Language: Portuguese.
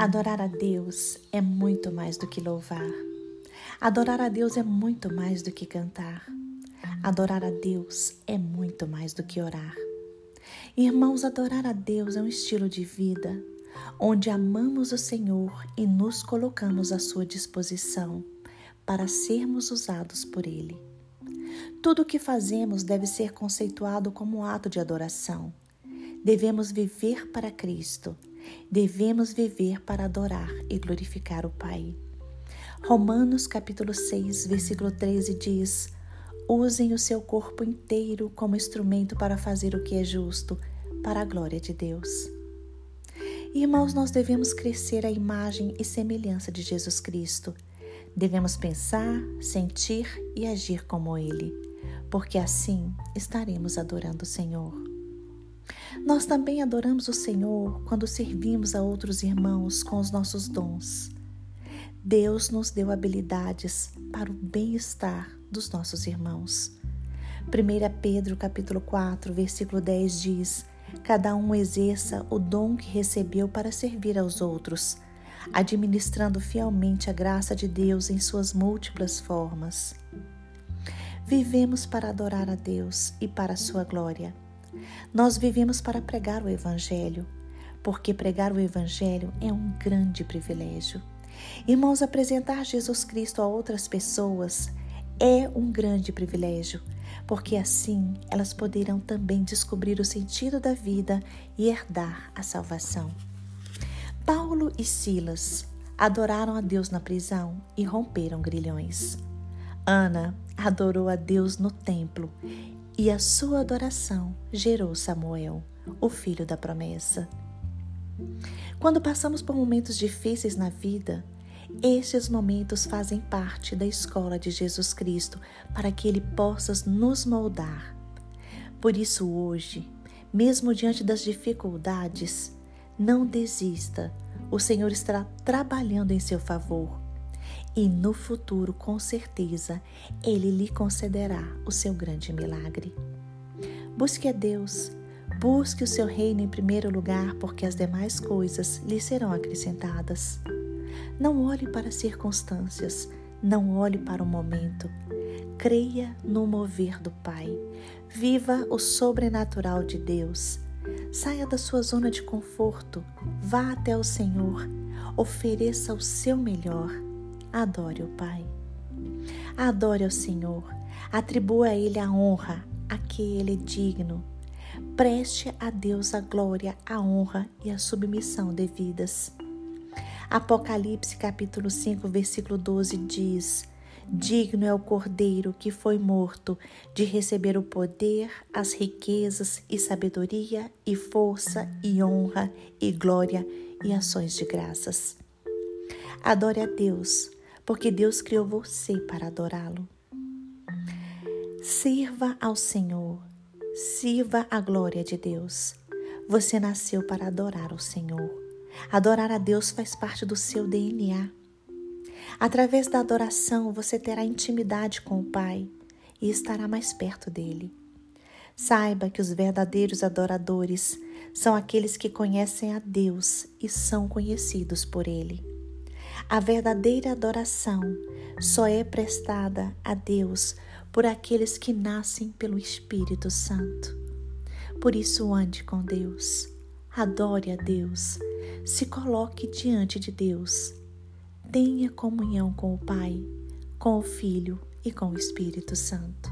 Adorar a Deus é muito mais do que louvar. Adorar a Deus é muito mais do que cantar. Adorar a Deus é muito mais do que orar. Irmãos, adorar a Deus é um estilo de vida onde amamos o Senhor e nos colocamos à sua disposição para sermos usados por Ele. Tudo o que fazemos deve ser conceituado como ato de adoração. Devemos viver para Cristo devemos viver para adorar e glorificar o Pai. Romanos capítulo 6, versículo 13 diz: Usem o seu corpo inteiro como instrumento para fazer o que é justo, para a glória de Deus. Irmãos, nós devemos crescer à imagem e semelhança de Jesus Cristo. Devemos pensar, sentir e agir como Ele, porque assim estaremos adorando o Senhor. Nós também adoramos o Senhor quando servimos a outros irmãos com os nossos dons. Deus nos deu habilidades para o bem-estar dos nossos irmãos. 1 Pedro capítulo 4, versículo 10 diz: Cada um exerça o dom que recebeu para servir aos outros, administrando fielmente a graça de Deus em suas múltiplas formas. Vivemos para adorar a Deus e para a sua glória. Nós vivemos para pregar o Evangelho, porque pregar o Evangelho é um grande privilégio. Irmãos, apresentar Jesus Cristo a outras pessoas é um grande privilégio, porque assim elas poderão também descobrir o sentido da vida e herdar a salvação. Paulo e Silas adoraram a Deus na prisão e romperam grilhões. Ana adorou a Deus no templo e a sua adoração gerou Samuel, o filho da promessa. Quando passamos por momentos difíceis na vida, estes momentos fazem parte da escola de Jesus Cristo para que Ele possa nos moldar. Por isso, hoje, mesmo diante das dificuldades, não desista. O Senhor está trabalhando em seu favor e no futuro, com certeza, Ele lhe concederá o seu grande milagre. Busque a Deus, busque o seu reino em primeiro lugar, porque as demais coisas lhe serão acrescentadas. Não olhe para as circunstâncias, não olhe para o momento. Creia no mover do Pai. Viva o sobrenatural de Deus. Saia da sua zona de conforto, vá até o Senhor, ofereça o seu melhor adore o Pai. Adore ao Senhor, atribua a Ele a honra, a que Ele é digno. Preste a Deus a glória, a honra e a submissão devidas. Apocalipse capítulo 5, versículo 12 diz: Digno é o Cordeiro que foi morto de receber o poder, as riquezas e sabedoria e força e honra e glória e ações de graças. Adore a Deus, porque Deus criou você para adorá-lo. Sirva ao Senhor, sirva a glória de Deus. Você nasceu para adorar o Senhor. Adorar a Deus faz parte do seu DNA. Através da adoração, você terá intimidade com o Pai e estará mais perto dele. Saiba que os verdadeiros adoradores são aqueles que conhecem a Deus e são conhecidos por Ele. A verdadeira adoração só é prestada a Deus por aqueles que nascem pelo Espírito Santo. Por isso, ande com Deus, adore a Deus, se coloque diante de Deus, tenha comunhão com o Pai, com o Filho e com o Espírito Santo.